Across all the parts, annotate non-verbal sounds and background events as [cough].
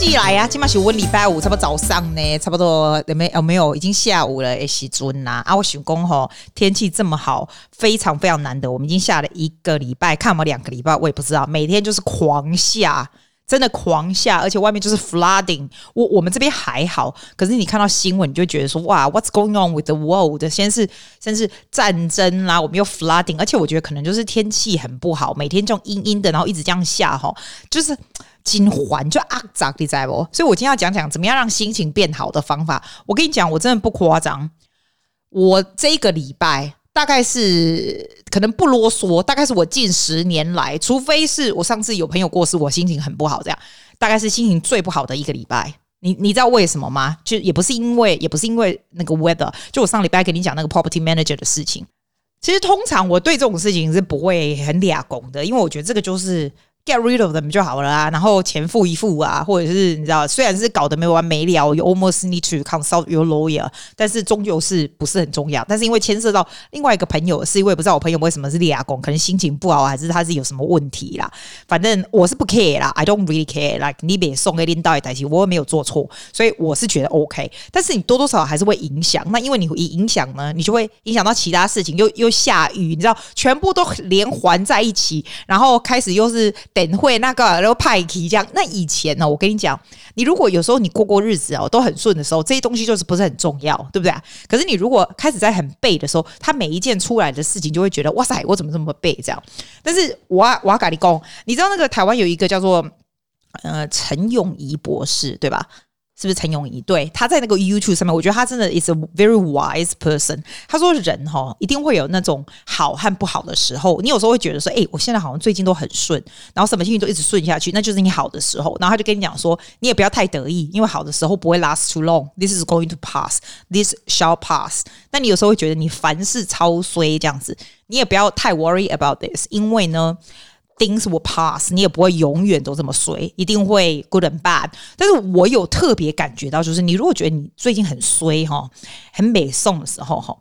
季来呀、啊，今晚是我礼拜五，差不多早上呢，差不多有没有？没有，已经下午了。哎，时阵呐，啊，我想讲吼，天气这么好，非常非常难得。我们已经下了一个礼拜，看我两个礼拜，我也不知道，每天就是狂下，真的狂下，而且外面就是 flooding。我我们这边还好，可是你看到新闻，你就觉得说哇，What's going on with the world？先是先是战争啦，我们又 flooding，而且我觉得可能就是天气很不好，每天这种阴阴的，然后一直这样下哈，就是。金环就啊咋地在不？所以我今天要讲讲怎么样让心情变好的方法。我跟你讲，我真的不夸张。我这个礼拜大概是可能不啰嗦，大概是我近十年来，除非是我上次有朋友过世，我心情很不好，这样大概是心情最不好的一个礼拜。你你知道为什么吗？就也不是因为，也不是因为那个 weather。就我上礼拜跟你讲那个 property manager 的事情，其实通常我对这种事情是不会很俩拱的，因为我觉得这个就是。Get rid of them 就好了啊，然后钱付一付啊，或者是你知道，虽然是搞得没完没了，you almost need to consult your lawyer，但是终究是不是很重要。但是因为牵涉到另外一个朋友，是因为不知道我朋友为什么是立亚工，可能心情不好，还是他是有什么问题啦。反正我是不 care 啦，I don't really care。Like 你别送给领导一台戏，我也没有做错，所以我是觉得 OK。但是你多多少少还是会影响。那因为你一影响呢，你就会影响到其他事情，又又下雨，你知道，全部都连环在一起，然后开始又是。等会那个，然后派题这样。那以前呢，我跟你讲，你如果有时候你过过日子哦，都很顺的时候，这些东西就是不是很重要，对不对？可是你如果开始在很背的时候，他每一件出来的事情，就会觉得哇塞，我怎么这么背这样？但是我我要跟你讲，你知道那个台湾有一个叫做呃陈永仪博士，对吧？是不是陈永仪？对，他在那个 YouTube 上面，我觉得他真的 is a very wise person。他说人哈一定会有那种好和不好的时候。你有时候会觉得说，哎，我现在好像最近都很顺，然后什么事情都一直顺下去，那就是你好的时候。然后他就跟你讲说，你也不要太得意，因为好的时候不会 last too long。This is going to pass. This shall pass。那你有时候会觉得你凡事超衰这样子，你也不要太 worry about this，因为呢。Things will pass，你也不会永远都这么衰，一定会 good and bad。但是我有特别感觉到，就是你如果觉得你最近很衰哈，很美送的时候哈。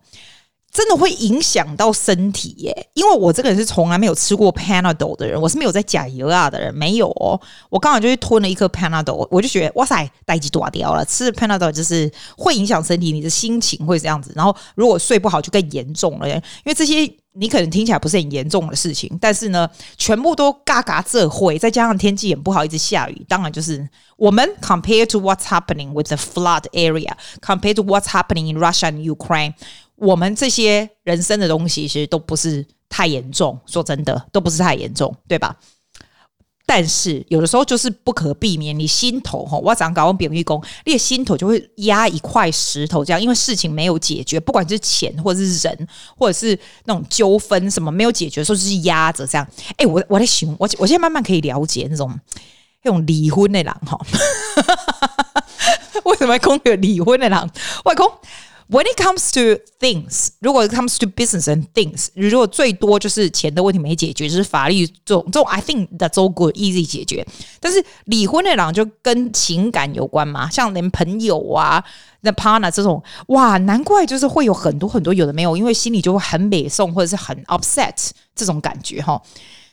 真的会影响到身体耶，因为我这个人是从来没有吃过 Panadol 的人，我是没有在假油啊的人，没有哦。我刚好就去吞了一颗 Panadol，我就觉得哇塞，代志大条了。吃 Panadol 就是会影响身体，你的心情会这样子。然后如果睡不好就更严重了耶，因为这些你可能听起来不是很严重的事情，但是呢，全部都嘎嘎这会，再加上天气也不好，一直下雨，当然就是我们 compare to what's happening with the flood area，compare to what's happening in Russia and Ukraine。我们这些人生的东西其实都不是太严重，说真的，都不是太严重，对吧？但是有的时候就是不可避免，你心头哈，我常搞完扁玉工，你的心头就会压一块石头，这样，因为事情没有解决，不管是钱或者是人，或者是那种纠纷什么没有解决的时候，就是压着这样。哎，我我在想，我我现在慢慢可以了解那种那种离婚的人哈，[laughs] 为什么空有离婚的人？外公。When it comes to things，如果 comes to business and things，如果最多就是钱的问题没解决，就是法律这种这种，I think that's all good easy 解决。但是离婚的人就跟情感有关嘛，像连朋友啊、那 partner 这种，哇，难怪就是会有很多很多有的没有，因为心里就会很美送或者是很 upset 这种感觉哈。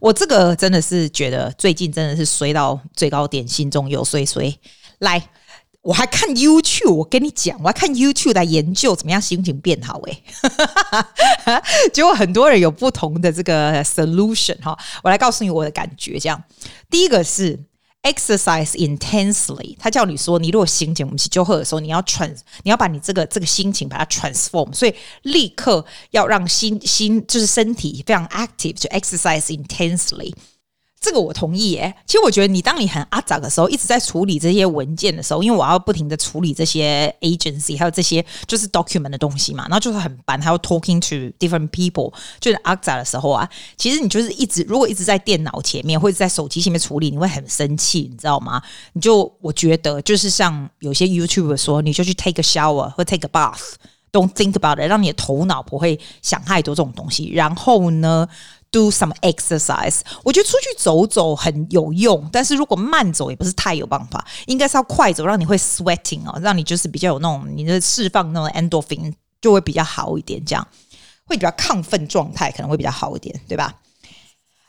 我这个真的是觉得最近真的是衰到最高点，心中有衰衰。来，我还看 YouTube，我跟你讲，我还看 YouTube 来研究怎么样心情变好。哎，[laughs] 结果很多人有不同的这个 solution 哈。我来告诉你我的感觉，这样，第一个是。Exercise intensely，他叫你说，你如果心情我们起就会的时候，你要 trans，你要把你这个这个心情把它 transform，所以立刻要让心心就是身体非常 active，就 exercise intensely。这个我同意耶。其实我觉得你当你很阿杂的时候，一直在处理这些文件的时候，因为我要不停的处理这些 agency 还有这些就是 document 的东西嘛，然后就是很烦，还要 talking to different people，就是阿杂的时候啊，其实你就是一直如果一直在电脑前面或者在手机前面处理，你会很生气，你知道吗？你就我觉得就是像有些 YouTuber 说，你就去 take a shower 或 take a bath，don't think about it，让你的头脑不会想太多这种东西，然后呢？Do some exercise，我觉得出去走走很有用，但是如果慢走也不是太有办法，应该是要快走，让你会 sweating 哦，让你就是比较有那种你的释放那种 endorphin 就会比较好一点，这样会比较亢奋状态可能会比较好一点，对吧？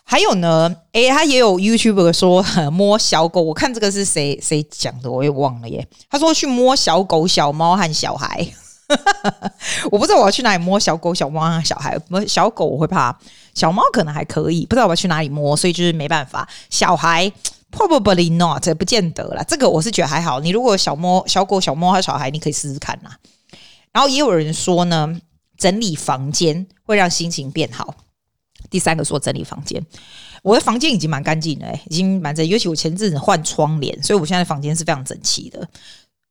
还有呢，诶，他也有 YouTuber 说摸小狗，我看这个是谁谁讲的，我也忘了耶。他说去摸小狗、小猫和小孩。[laughs] 我不知道我要去哪里摸小狗、小猫啊，小孩摸小狗我会怕，小猫可能还可以，不知道我要去哪里摸，所以就是没办法。小孩 probably not，不见得啦。这个我是觉得还好。你如果小猫、小狗、小猫和小孩，你可以试试看呐。然后也有人说呢，整理房间会让心情变好。第三个说整理房间，我的房间已经蛮干净了，已经蛮整，尤其我前阵子换窗帘，所以我现在房间是非常整齐的。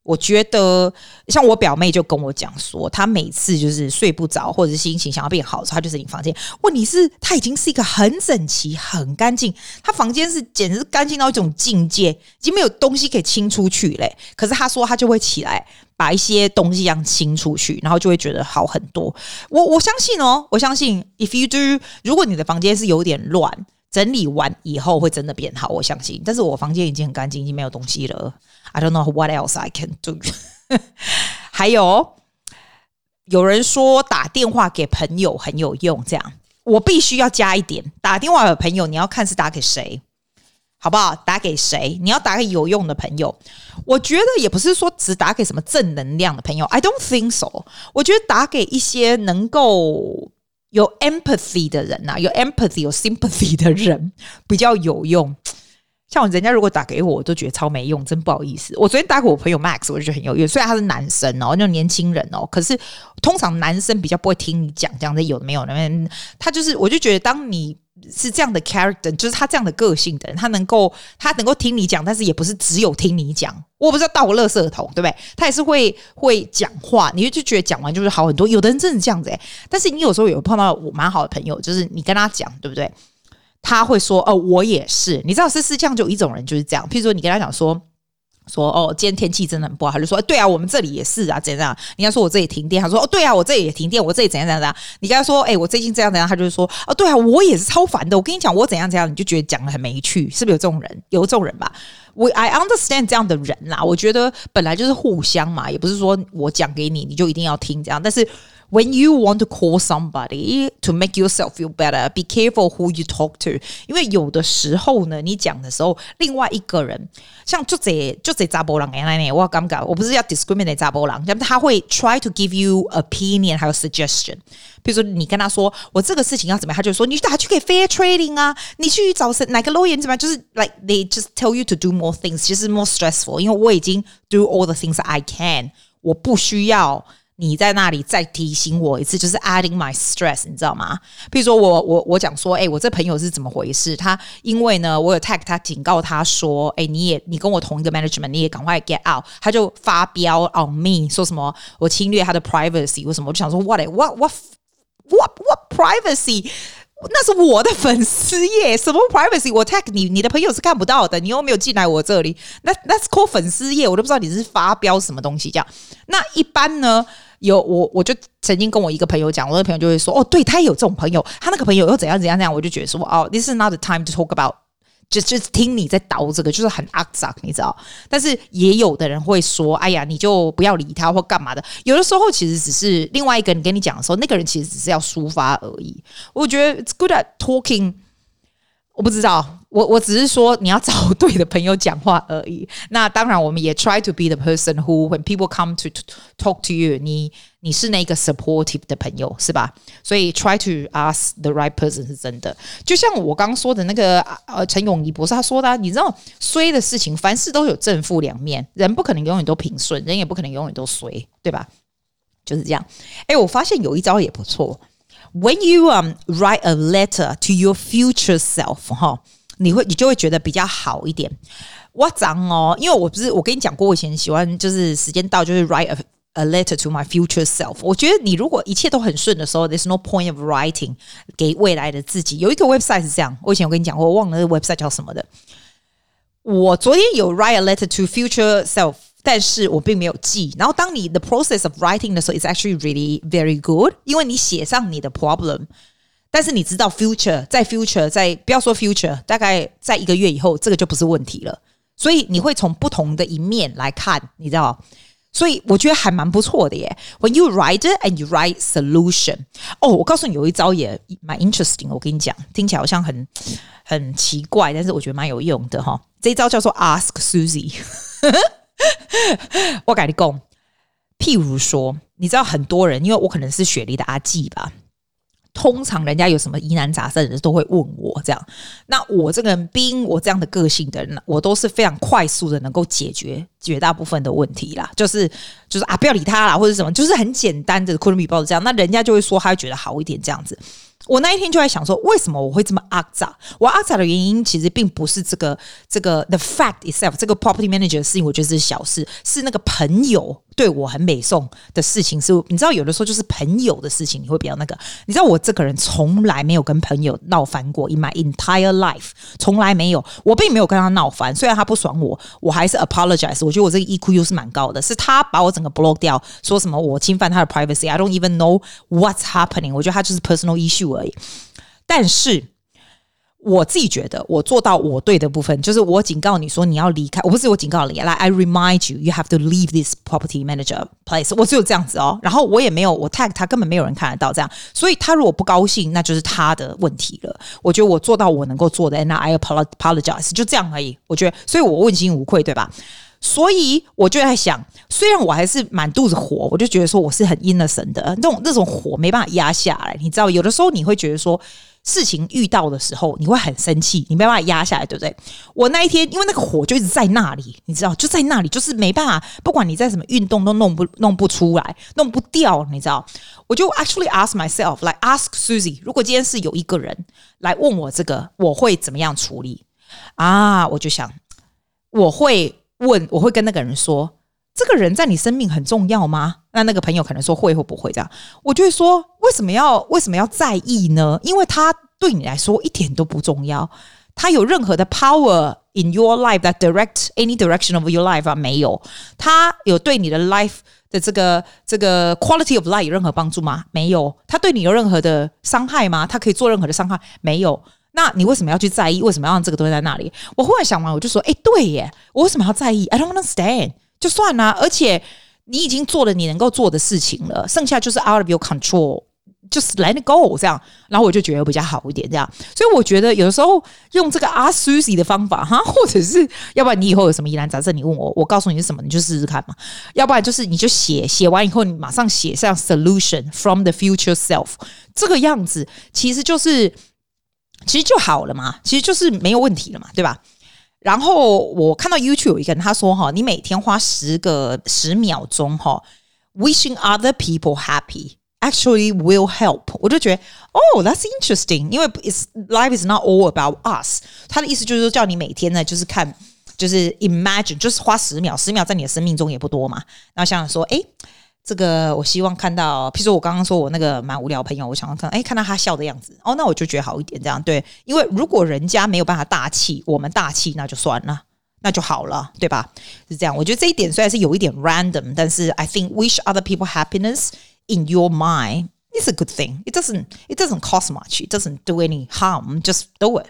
我觉得，像我表妹就跟我讲说，她每次就是睡不着，或者是心情想要变好的时候，她就是你房间。问题是，她已经是一个很整齐、很干净，她房间是简直是干净到一种境界，已经没有东西可以清出去嘞。可是她说，她就会起来把一些东西这样清出去，然后就会觉得好很多。我我相信哦，我相信，if you do，如果你的房间是有点乱，整理完以后会真的变好，我相信。但是我房间已经很干净，已经没有东西了。I don't know what else I can do [laughs] 还有有人说打电话给朋友很有用，这样我必须要加一点：打电话给朋友，你要看是打给谁，好不好？打给谁？你要打给有用的朋友。我觉得也不是说只打给什么正能量的朋友。I don't think so。我觉得打给一些能够有 empathy 的人呐，有 empathy、有 sympathy 的人 [laughs] 比较有用。像人家如果打给我，我都觉得超没用，真不好意思。我昨天打给我朋友 Max，我就觉得很有用。虽然他是男生哦，那种年轻人哦，可是通常男生比较不会听你讲这样的，有的没有的。他就是，我就觉得当你是这样的 character，就是他这样的个性的人，他能够他能够听你讲，但是也不是只有听你讲。我不知道倒个垃圾桶，对不对？他也是会会讲话，你就觉得讲完就是好很多。有的人真的这样子诶，但是你有时候有碰到我蛮好的朋友，就是你跟他讲，对不对？他会说：“哦，我也是。你知道，是是这样，就一种人就是这样。譬如说，你跟他讲说说哦，今天天气真的很不好，他就说：对啊，我们这里也是啊，怎样怎样？你要说我这里停电，他说：哦，对啊，我这里也停电，我这里怎样怎样？你跟他说：哎，我最近这样怎样？他就是说：哦，对啊，我也是超烦的。我跟你讲，我怎样怎样，你就觉得讲得很没趣，是不是有这种人？有这种人吧？我 I understand 这样的人啦。我觉得本来就是互相嘛，也不是说我讲给你，你就一定要听这样，但是。” When you want to call somebody to make yourself feel better, be careful who you talk to。因为有的时候呢，你讲的时候，另外一个人像就这就这查甫人原来呢，我刚刚我不是要 discriminate 查甫人，他会 try to give you opinion 还有 suggestion。比如说你跟他说我这个事情要怎么样，他就说你打去给 fair trading 啊，你去找哪个 lawyer 怎么样，就是 like they just tell you to do more things，其实 more stressful。因为我已经 do all the things I can，我不需要。 你在那里再提醒我一次，就是 adding my stress，你知道吗？比如说我我我讲说，哎、我这朋友是怎么回事？他因为呢，我有 tag 他警告他说，哎、你也你跟我同一个 management，你也赶快 get out。他就发飙 on me，说什么我侵略他的 privacy，为什么？我就想说，what what what what what privacy？那是我的粉丝耶，什么 privacy？我 tag 你，你的朋友是看不到的，你又没有进来我这里，那 that's call 粉丝页，我都不知道你是发飙什么东西这样。那一般呢，有我我就曾经跟我一个朋友讲，我的朋友就会说，哦，对他也有这种朋友，他那个朋友又怎样怎样怎样，我就觉得说，哦，this is not the time to talk about。就就听你在叨这个，就是很阿杂，你知道？但是也有的人会说：“哎呀，你就不要理他或干嘛的。”有的时候其实只是另外一个人跟你讲的时候，那个人其实只是要抒发而已。我觉得 it's good at talking。我不知道，我我只是说你要找对的朋友讲话而已。那当然，我们也 try to be the person who when people come to, talk to you，你你是那个 supportive 的朋友，是吧？所以 try to ask the right person 是真的。就像我刚说的那个呃陈永仪博士他说的啊，你知道衰的事情，凡事都有正负两面，人不可能永远都平顺，人也不可能永远都衰，对吧？就是这样。哎，我发现有一招也不错。When you um write a letter to your future self，哈，你会你就会觉得比较好一点。我讲哦，因为我不是我跟你讲过，我以前喜欢就是时间到就是 write a a letter to my future self。我觉得你如果一切都很顺的时候，there's no point of writing 给未来的自己。有一个 website 是这样，我以前我跟你讲过，我忘了那个 website 叫什么的。我昨天有 write a letter to future self，但是我并没有记。然后当你 the process of writing 的时候，it's actually really very good，因为你写上你的 problem，但是你知道 future 在 future 在不要说 future，大概在一个月以后，这个就不是问题了。所以你会从不同的一面来看，你知道？所以我觉得还蛮不错的耶。When you write it and you write solution，哦，我告诉你有一招也蛮 interesting。我跟你讲，听起来好像很很奇怪，但是我觉得蛮有用的哈。这一招叫做 Ask Susie。[laughs] 我跟你讲，譬如说，你知道很多人，因为我可能是雪梨的阿季吧。通常人家有什么疑难杂症人都会问我这样，那我这个人，冰我这样的个性的人，我都是非常快速的能够解决绝大部分的问题啦，就是就是啊，不要理他啦，或者什么，就是很简单的 couldn't be b o t h e r 这样，那人家就会说他会觉得好一点这样子。我那一天就在想说，为什么我会这么阿杂？我阿杂的原因其实并不是这个这个 the fact itself，这个 property manager 的事情，我觉得是小事，是那个朋友对我很美送的事情。是，你知道有的时候就是朋友的事情，你会比较那个。你知道我这个人从来没有跟朋友闹翻过，in my entire life，从来没有。我并没有跟他闹翻，虽然他不爽我，我还是 apologize。我觉得我这个 EQ 又是蛮高的，是他把我整个 block 掉，说什么我侵犯他的 privacy。I don't even know what's happening。我觉得他就是 personal issue。而已，但是我自己觉得我做到我对的部分，就是我警告你说你要离开，我不是我警告你，来，I remind you you have to leave this property manager place。我只有这样子哦，然后我也没有我 tag 他，根本没有人看得到这样，所以他如果不高兴，那就是他的问题了。我觉得我做到我能够做的，and I apologize，就这样而已。我觉得，所以我问心无愧，对吧？所以我就在想，虽然我还是满肚子火，我就觉得说我是很阴了神的，那种那种火没办法压下来，你知道，有的时候你会觉得说事情遇到的时候，你会很生气，你没办法压下来，对不对？我那一天因为那个火就一直在那里，你知道，就在那里，就是没办法，不管你在什么运动都弄不弄不出来，弄不掉，你知道？我就 actually ask myself，来 ask Susie，如果今天是有一个人来问我这个，我会怎么样处理？啊，我就想我会。问我会跟那个人说，这个人在你生命很重要吗？那那个朋友可能说会或不会这样，我就会说为什么要为什么要在意呢？因为他对你来说一点都不重要，他有任何的 power in your life that direct any direction of your life 啊？没有，他有对你的 life 的这个这个 quality of life 有任何帮助吗？没有，他对你有任何的伤害吗？他可以做任何的伤害？没有。那你为什么要去在意？为什么要让这个东西在那里？我忽然想完，我就说：哎，对耶，我为什么要在意？I don't understand。就算啦，而且你已经做了你能够做的事情了，剩下就是 out of your control，就是 let it go 这样。然后我就觉得比较好一点，这样。所以我觉得有的时候用这个 Ask Susie 的方法哈，[laughs] 或者是要不然你以后有什么疑难杂症，你问我，我告诉你是什么，你就试试看嘛。要不然就是你就写写完以后，你马上写上 solution from the future self，这个样子其实就是。其实就好了嘛，其实就是没有问题了嘛，对吧？然后我看到 YouTube 有一个人他说哈，你每天花十个十秒钟哈，wishing other people happy actually will help。我就觉得哦，that's interesting，因为 it's life is not all about us。他的意思就是说，叫你每天呢，就是看，就是 imagine，就是花十秒，十秒在你的生命中也不多嘛。然后想想说，诶。这个我希望看到，譬如说我刚刚说我那个蛮无聊朋友，我想要看，哎，看到他笑的样子，哦，那我就觉得好一点，这样对，因为如果人家没有办法大气，我们大气那就算了，那就好了，对吧？是这样，我觉得这一点虽然是有一点 random，但是 I think wish other people happiness in your mind is a good thing. It doesn't it doesn't cost much. It doesn't do any harm. Just do it.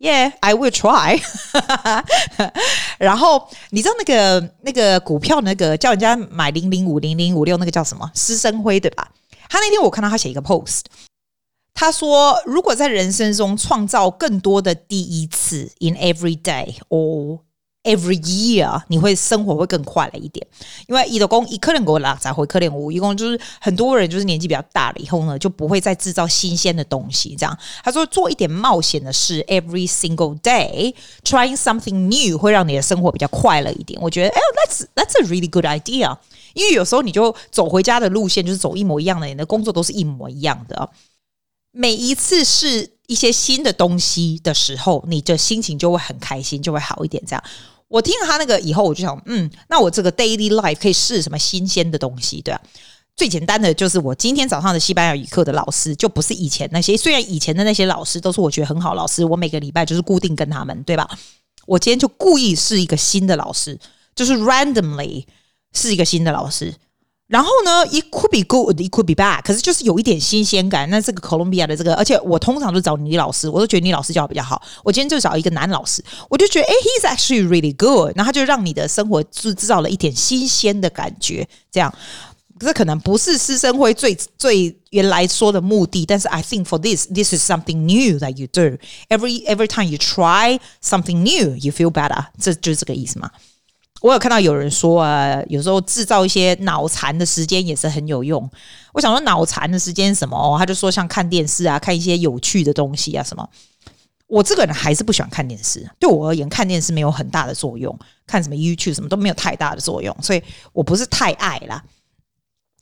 Yeah, I will try. [laughs] 然后你知道那个那个股票那个叫人家买零零五零零五六那个叫什么？施生辉对吧？他那天我看到他写一个 post，他说如果在人生中创造更多的第一次，in every day or Every year，你会生活会更快了一点，因为一的工一可能给我拉才回可能五一共就是很多人就是年纪比较大了以后呢，就不会再制造新鲜的东西。这样他说做一点冒险的事，every single day，trying something new 会让你的生活比较快乐一点。我觉得，哎，that's that's a really good idea。因为有时候你就走回家的路线就是走一模一样的，你的工作都是一模一样的。每一次是。一些新的东西的时候，你的心情就会很开心，就会好一点。这样，我听了他那个以后，我就想，嗯，那我这个 daily life 可以试什么新鲜的东西，对啊。最简单的就是我今天早上的西班牙语课的老师，就不是以前那些。虽然以前的那些老师都是我觉得很好老师，我每个礼拜就是固定跟他们，对吧？我今天就故意是一个新的老师，就是 randomly 是一个新的老师。然后呢，it could be good, it could be bad，可是就是有一点新鲜感。那这个 Colombia 的这个，而且我通常都找女老师，我都觉得女老师教的比较好。我今天就找一个男老师，我就觉得哎，he's actually really good。然后他就让你的生活制制造了一点新鲜的感觉，这样。这可能不是师生会最最原来说的目的，但是 I think for this, this is something new that you do. Every every time you try something new, you feel better. 这就是这个意思嘛。 我有看到有人说啊，有时候制造一些脑残的时间也是很有用。我想说脑残的时间什么？他就说像看电视啊，看一些有趣的东西啊什么。我这个人还是不喜欢看电视，对我而言看电视没有很大的作用，看什么 YouTube 什么都没有太大的作用，所以我不是太爱啦。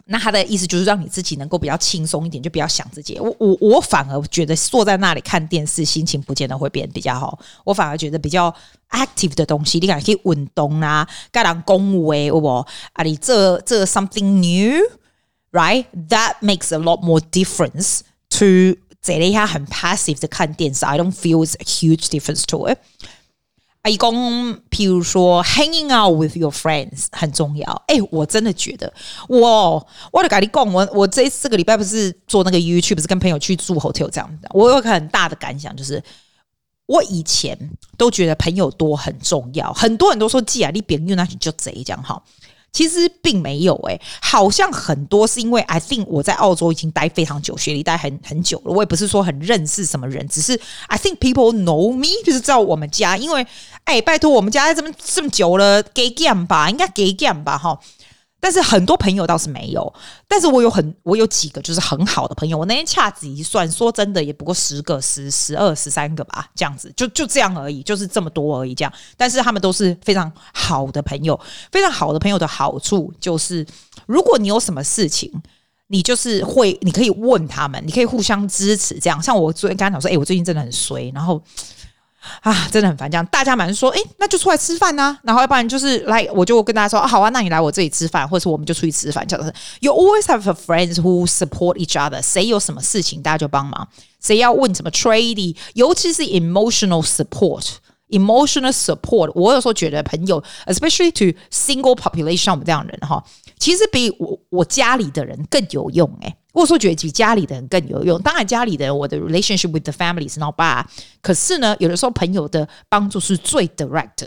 那他的意思就是让你自己能够比较轻松一点，就不要想自己。我我我反而觉得坐在那里看电视，心情不见得会变比较好。我反而觉得比较 active 的东西，你看可以运动啊，跟人讲话，我啊，你这这 something new，right？That makes a lot more difference to 这里下很 passive 的看电视。I don't feel a huge difference to it。提供，譬如说，hanging out with your friends 很重要。哎，我真的觉得，我我的跟你讲，我我这四个礼拜不是做那个 YouTube，不是跟朋友去住 hotel 这样的。我有个很大的感想，就是我以前都觉得朋友多很重要，很多人都说，既然你别用那就贼这样哈。其实并没有诶、好像很多是因为 I think 我在澳洲已经待非常久，学历待很很久了。我也不是说很认识什么人，只是 I think people know me，就是在我们家。因为哎，拜托我们家这么这么久了给 game 吧，应该给 game 吧，哈。但是很多朋友倒是没有，但是我有很我有几个就是很好的朋友，我那天掐指一算，说真的也不过十个、十、十二、十三个吧，这样子就就这样而已，就是这么多而已，这样。但是他们都是非常好的朋友，非常好的朋友的好处就是，如果你有什么事情，你就是会你可以问他们，你可以互相支持，这样。像我昨天刚刚讲说，哎，我最近真的很衰，然后。啊，真的很烦。这样大家马上说，哎，那就出来吃饭呐、然后要不然就是来，我就跟大家说，啊，好啊，那你来我这里吃饭，或者说我们就出去吃饭。这样子，You always have friends who support each other。谁有什么事情，大家就帮忙。谁要问什么 trading，尤其是 emotional support，emotional support。我有时候觉得朋友，especially to single population，我们这样的人哈，其实比我我家里的人更有用诶。或者说觉得比家里的人更有用，当然家里的人我的 relationship with the family is not bad，可是呢，有的时候朋友的帮助是最 direct。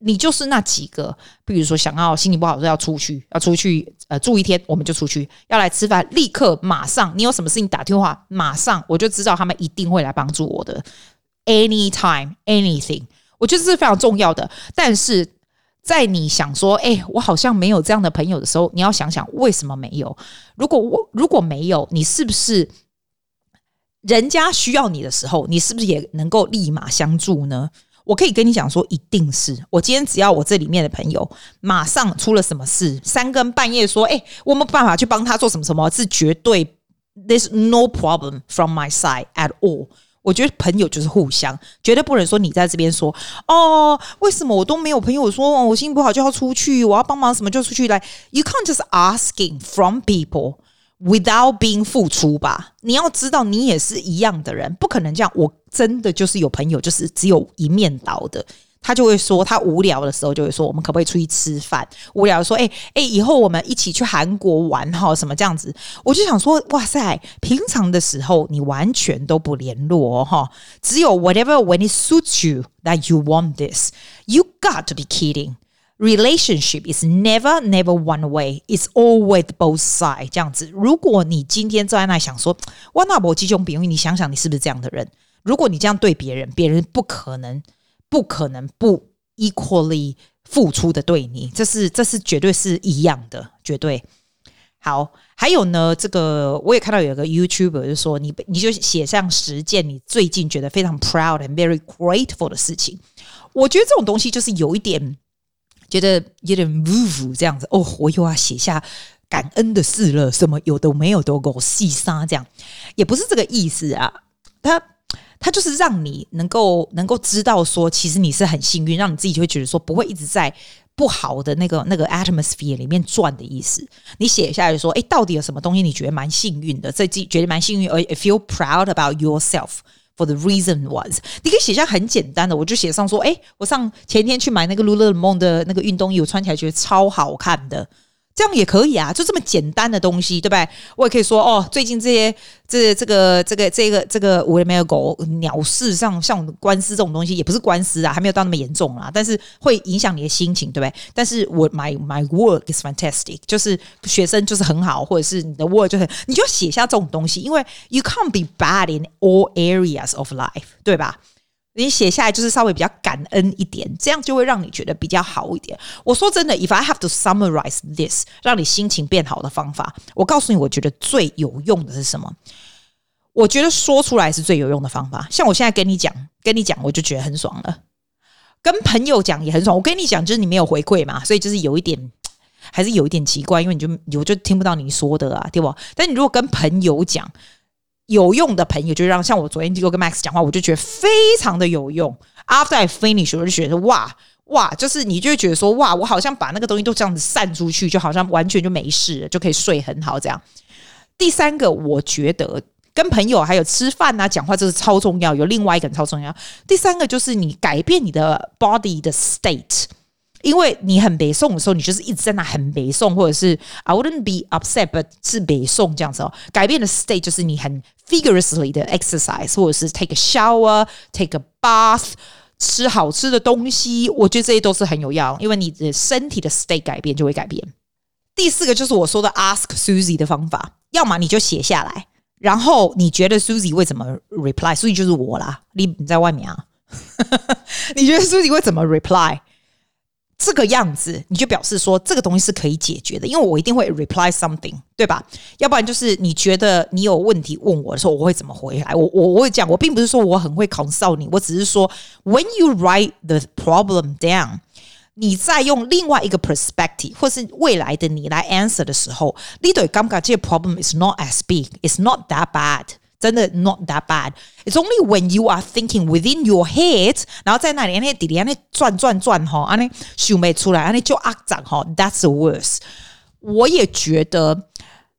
你就是那几个，比如说想要心情不好要出去，要出去呃住一天，我们就出去，要来吃饭，立刻马上，你有什么事情打电话，马上我就知道他们一定会来帮助我的，anytime anything，我觉得这是非常重要的，但是。在你想说，哎、我好像没有这样的朋友的时候，你要想想为什么没有？如果我如果没有，你是不是人家需要你的时候，你是不是也能够立马相助呢？我可以跟你讲说，一定是我今天只要我这里面的朋友马上出了什么事，三更半夜说，哎、我没办法去帮他做什么什么，是绝对 there's no problem from my side at all。我觉得朋友就是互相，绝对不能说你在这边说哦，为什么我都没有朋友说我心情不好就要出去，我要帮忙什么就出去来。You can't just asking from people without being 付出吧？你要知道，你也是一样的人，不可能这样。我真的就是有朋友，就是只有一面倒的。他就会说，他无聊的时候就会说，我们可不可以出去吃饭？无聊说，哎、欸、哎、以后我们一起去韩国玩哈，什么这样子？我就想说，哇塞，平常的时候你完全都不联络哈，只有 whatever when it suits you that you want this, you got to be kidding. Relationship is never never one way, it's always both sides. 这样子。如果你今天坐在那想说，哇，那我集中比喻，你想想你是不是这样的人？如果你这样对别人，别人不可能。不可能不 equally 付出的对你，这是这是绝对是一样的，绝对好。还有呢，这个我也看到有个 YouTuber 就说，你你就写上十件你最近觉得非常 proud and very grateful 的事情。我觉得这种东西就是有一点觉得有点 move 这样子哦，我又要写下感恩的事了，什么有的没有都给我细沙这样，也不是这个意思啊，他。它就是让你能够能够知道说，其实你是很幸运，让你自己就会觉得说，不会一直在不好的那个那个 atmosphere 里面转的意思。你写下来说，哎，到底有什么东西你觉得蛮幸运的，这自己觉得蛮幸运，而 feel proud about yourself for the reason was，你可以写下很简单的，我就写上说，哎，我上前天去买那个 Lululemon 的那个运动衣，我穿起来觉得超好看的。这样也可以啊，就这么简单的东西，对不对？我也可以说哦，最近这些这这个这个这个这个我也没有狗鸟事上像官司这种东西，也不是官司啊，还没有到那么严重啦，但是会影响你的心情，对不对？但是我 my my work is fantastic，就是学生就是很好，或者是你的 work 就是你就写下这种东西，因为 you can't be bad in all areas of life，对吧？你写下来就是稍微比较感恩一点，这样就会让你觉得比较好一点。我说真的，if I have to summarize this，让你心情变好的方法，我告诉你，我觉得最有用的是什么？我觉得说出来是最有用的方法。像我现在跟你讲，跟你讲，我就觉得很爽了。跟朋友讲也很爽。我跟你讲，就是你没有回馈嘛，所以就是有一点，还是有一点奇怪，因为你就我就听不到你说的啊，对不？但你如果跟朋友讲。有用的朋友就让像我昨天就跟 Max 讲话，我就觉得非常的有用。After I finish，我就觉得哇哇，就是你就会觉得说哇，我好像把那个东西都这样子散出去，就好像完全就没事了，就可以睡很好这样。第三个，我觉得跟朋友还有吃饭啊、讲话，这是超重要。有另外一个人超重要。第三个就是你改变你的 body 的 state。因为你很北宋的时候，你就是一直在那很北宋，或者是 I wouldn't be upset，but 是北宋这样子哦。改变的 state 就是你很 vigorously 的 exercise，或者是 take a shower，take a bath，吃好吃的东西。我觉得这些都是很有用，因为你的身体的 state 改变就会改变。第四个就是我说的 ask Susie 的方法，要么你就写下来，然后你觉得 Susie 会怎么 reply？Susie 就是我啦，你你在外面啊，[laughs] 你觉得 Susie 会怎么 reply？这个样子，你就表示说这个东西是可以解决的，因为我一定会 reply something，对吧？要不然就是你觉得你有问题问我的时候，我会怎么回来？我我我会讲，我并不是说我很会 consult 你，我只是说 when you write the problem down，你再用另外一个 perspective 或是未来的你来 answer 的时候，你对感觉这个 problem is not as big，it's not that bad。真的 not that bad. It's only when you are thinking within your head，然后在那里安尼滴滴安尼转转转哈，安尼想不出来，安尼就阿杂哈。That's the worst。我也觉得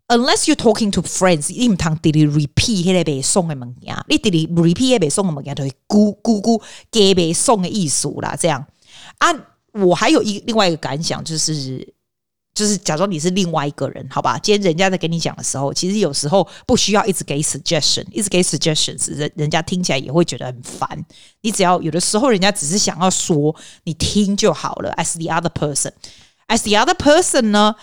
，unless you talking to friends，你唔通滴滴 repeat 迄个背诵的物件，你滴滴 repeat 迄背诵的物件，就会咕咕咕加背诵的意思啦。这样啊，我还有一另外一个感想就是。就是假装你是另外一个人，好吧？今天人家在跟你讲的时候，其实有时候不需要一直给 suggestion，一直给 suggestions，人人家听起来也会觉得很烦。你只要有的时候，人家只是想要说你听就好了。As the other person，as the other person 呢，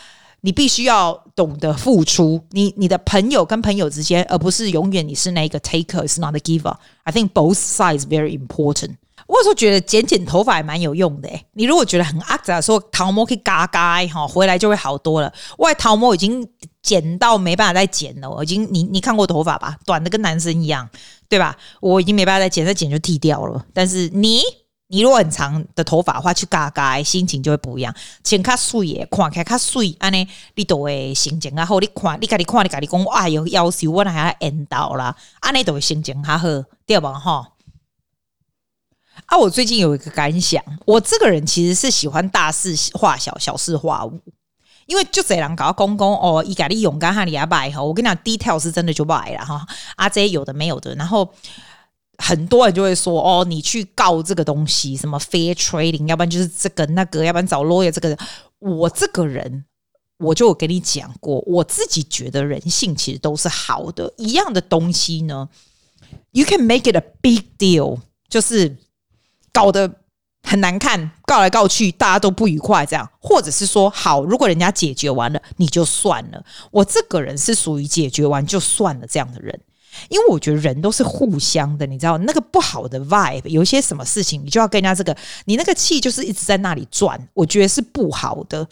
你必须要懂得付出。你你的朋友跟朋友之间，而不是永远你是那个 taker，is not a giver。I think both sides very important。我有时候觉得剪剪头发还蛮有用的诶，你如果觉得很阿杂的时候，头毛可以嘎嘎哈，回来就会好多了。我头毛已经剪到没办法再剪了，我已经你你看过头发吧，短的跟男生一样，对吧？我已经没办法再剪，再剪就剃掉了。但是你你如果很长的头发的话，去嘎嘎，心情就会不一样。剪卡水耶，看起来卡水，安尼你都会心情啊好。你看，你家己看，你家己讲，哎呦，夭寿我还要演到啦，安尼都会心情较好，对吧？哈。啊，我最近有一个感想，我这个人其实是喜欢大事化小，小事化无，因为就这样搞公公哦，伊家里勇敢哈你阿拜哈，我跟你讲，detail 是真的就拜了哈，啊这些有的没有的，然后很多人就会说哦，你去告这个东西，什么 fair trading，要不然就是这个那个，要不然找 lawyer 这个，我这个人我就有跟你讲过，我自己觉得人性其实都是好的，一样的东西呢，you can make it a big deal，就是。搞得很难看，告来告去，大家都不愉快，这样，或者是说，好，如果人家解决完了，你就算了。我这个人是属于解决完就算了这样的人，因为我觉得人都是互相的，你知道，那个不好的 vibe，有些什么事情，你就要跟人家这个，你那个气就是一直在那里转，我觉得是不好的，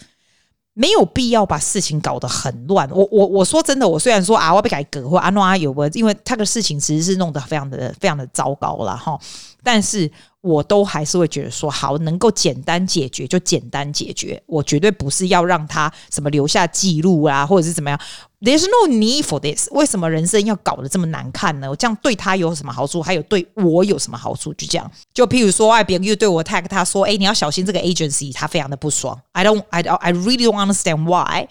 没有必要把事情搞得很乱。我我我说真的，我虽然说啊，我被改革或阿诺阿有，因为他的事情其实是弄得非常的非常的糟糕了哈，但是。我都还是会觉得说，好，能够简单解决就简单解决，我绝对不是要让他什么留下记录啊，或者是怎么样。There's no need for this。为什么人生要搞得这么难看呢？我这样对他有什么好处？还有对我有什么好处？就这样，就譬如说，哎，别人又对我 tag 他说，哎，你要小心这个 agency，他非常的不爽。I don't, I don't, I really don't understand why。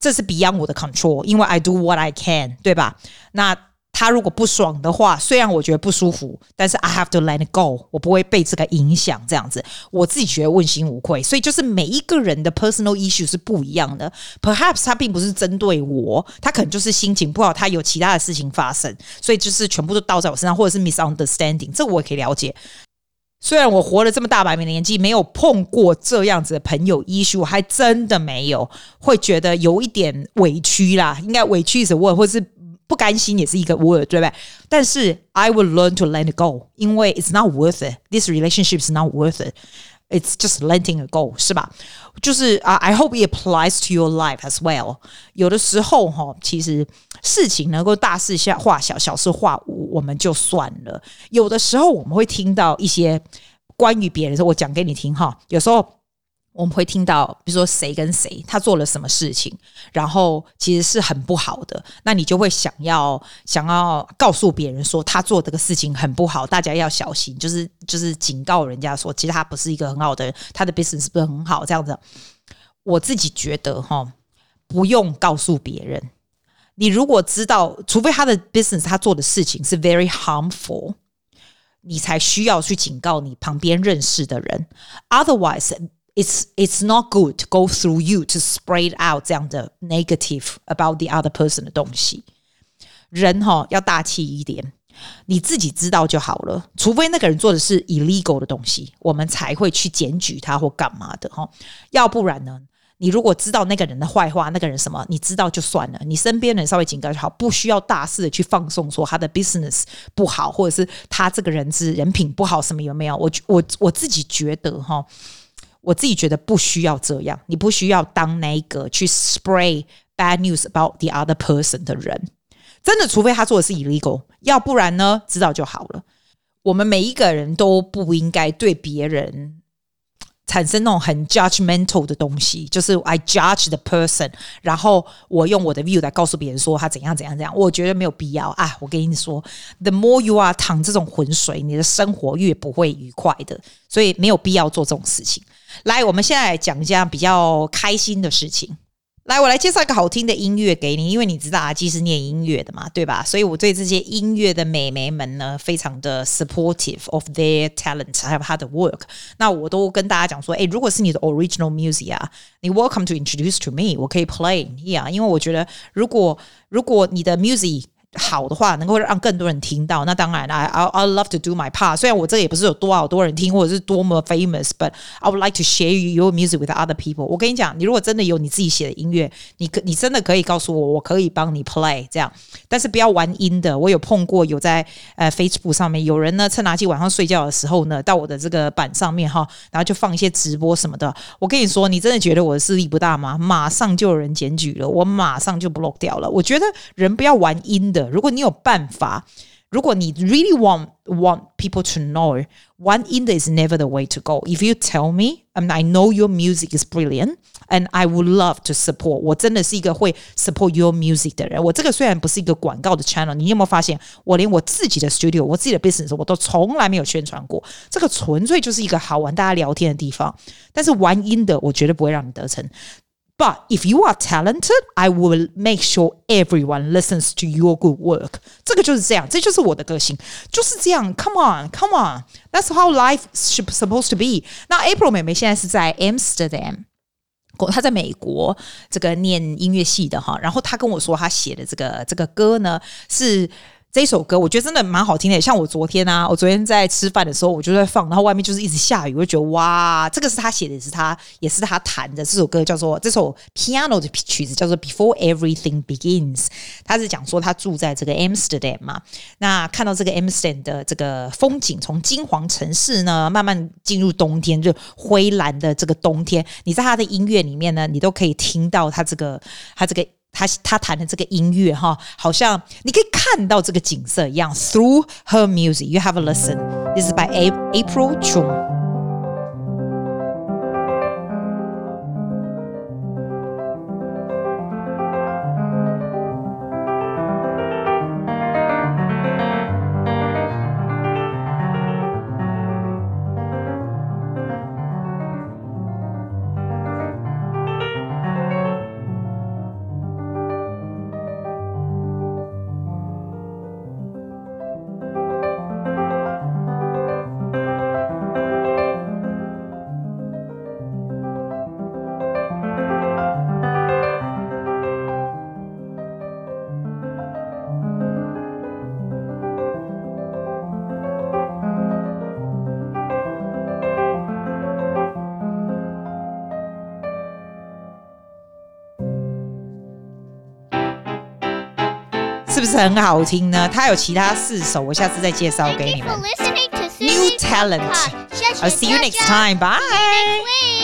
这是 beyond 我的 control，因为 I do what I can，对吧？那。他如果不爽的话，虽然我觉得不舒服，但是 I have to let it go，我不会被这个影响。这样子，我自己觉得问心无愧。所以就是每一个人的 personal issue 是不一样的。Perhaps 他并不是针对我，他可能就是心情不好，他有其他的事情发生，所以就是全部都倒在我身上，或者是 misunderstanding，这我也可以了解。虽然我活了这么大把年纪，没有碰过这样子的朋友 issue，还真的没有，会觉得有一点委屈啦，应该委屈是我，或是。不甘心也是一个 word，对不对？但是 I will learn to let it go，因为 it's not worth it. This relationship is not worth it. It's just letting it go，是吧？就是啊，I hope it applies to your life as well。有的时候哈，其实事情能够大事化小，小事化无，我们就算了。有的时候我们会听到一些关于别人的时候，我讲给你听哈。有时候。我们会听到，比如说谁跟谁他做了什么事情，然后其实是很不好的，那你就会想要想要告诉别人说他做这个事情很不好，大家要小心，就是就是警告人家说，其实他不是一个很好的人，他的 business 是不是很好这样子。我自己觉得哈，不用告诉别人，你如果知道，除非他的 business 他做的事情是 very harmful，你才需要去警告你旁边认识的人，otherwise。It's it's not good to go through you to spread out 这样的 negative about the other person 的东西。人哈要大气一点，你自己知道就好了。除非那个人做的是 illegal 的东西，我们才会去检举他或干嘛的哈。要不然呢，你如果知道那个人的坏话，那个人什么，你知道就算了。你身边人稍微警告就好，不需要大肆的去放送说他的 business 不好，或者是他这个人是人品不好什么有没有？我我我自己觉得哈。我自己觉得不需要这样，你不需要当那个去 spray bad news about the other person 的人，真的，除非他做的是 illegal，要不然呢，知道就好了。我们每一个人都不应该对别人产生那种很 judgmental 的东西，就是 I judge the person，然后我用我的 view 来告诉别人说他怎样怎样怎样，我觉得没有必要啊。我跟你说，the more you are 淌这种浑水，你的生活越不会愉快的，所以没有必要做这种事情。来，我们现在来讲一下比较开心的事情。来，我来介绍一个好听的音乐给你，因为你知道阿基是念音乐的嘛，对吧？所以我对这些音乐的美眉们呢，非常的 supportive of their talent，还有他的 work。那我都跟大家讲说，诶，如果是你的 original music 啊，你 welcome to introduce to me，我可以 play here，因为我觉得如果如果你的 music 好的话，能够让更多人听到，那当然，I I I love to do my part。虽然我这也不是有多少多人听，或者是多么 famous，but I would like to share your music with other people。我跟你讲，你如果真的有你自己写的音乐，你可你真的可以告诉我，我可以帮你 play 这样，但是不要玩音的。我有碰过有在呃 Facebook 上面有人呢，趁拿起晚上睡觉的时候呢，到我的这个板上面哈，然后就放一些直播什么的。我跟你说，你真的觉得我的势力不大吗？马上就有人检举了，我马上就 block 掉了。我觉得人不要玩音的。如果你有办法，如果你 really want want people to know one in is never the way to go. If you tell me, and I know your music is brilliant, and I would love to support. 我真的是一个会 support your music 的人。我这个虽然不是一个广告的 channel，你有没有发现，我连我自己的 studio，我自己的 business，我都从来没有宣传过。这个纯粹就是一个好玩，大家聊天的地方。但是玩音的，我绝对不会让你得逞。 But if you are talented, I will make sure everyone listens to your good work。这个就是这样，这就是我的个性，就是这样。Come on, come on, that's how life should supposed to be。那 April 妹妹现在是在 Amsterdam，她在美国这个念音乐系的哈。然后她跟我说，她写的这个这个歌呢是。 这首歌我觉得真的蛮好听的，像我昨天啊，我昨天在吃饭的时候我就在放，然后外面就是一直下雨，我就觉得哇，这个是他写的，也是他也是他弹的。这首歌叫做这首 piano 的曲子叫做 Before Everything Begins。他是讲说他住在这个 Amsterdam 嘛，那看到这个 Amsterdam 的这个风景，从金黄城市呢慢慢进入冬天，就灰蓝的这个冬天，你在他的音乐里面呢，你都可以听到他这个他这个。他他弹的这个音乐哈，好像你可以看到这个景色一样。Through her music, you have a listen. This is by A April Chung. 是很好听呢？它有其他四首，我下次再介绍给你们。New talent. I'll see you next time. Bye.